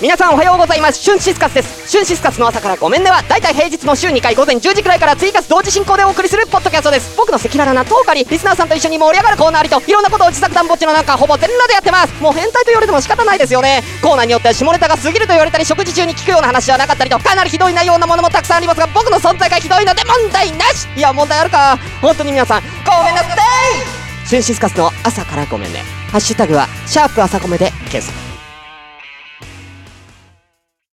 皆さんおはようございます。シュンシスカスです。春シスカスの朝からごめんねはだいたい平日の週2回午前10時くらいから追加同時進行でお送りするポッドキャストです。僕の赤裸々なトークリリスナーさんと一緒に盛り上がるコーナーありといろんなことを自作団ぼっちの中ほぼ全裸でやってます。もう変態と言われても仕方ないですよね。コーナーによっては下ネタが過ぎると言われたり食事中に聞くような話はなかったりと。かなりひどい内容なものもたくさんありますが僕の存在がひどいので問題なし。いや問題あるか。本当に皆さんごめんなさい。シュンシスカスの朝からごめんね。ハッシュタグはシャープ朝コメで検索。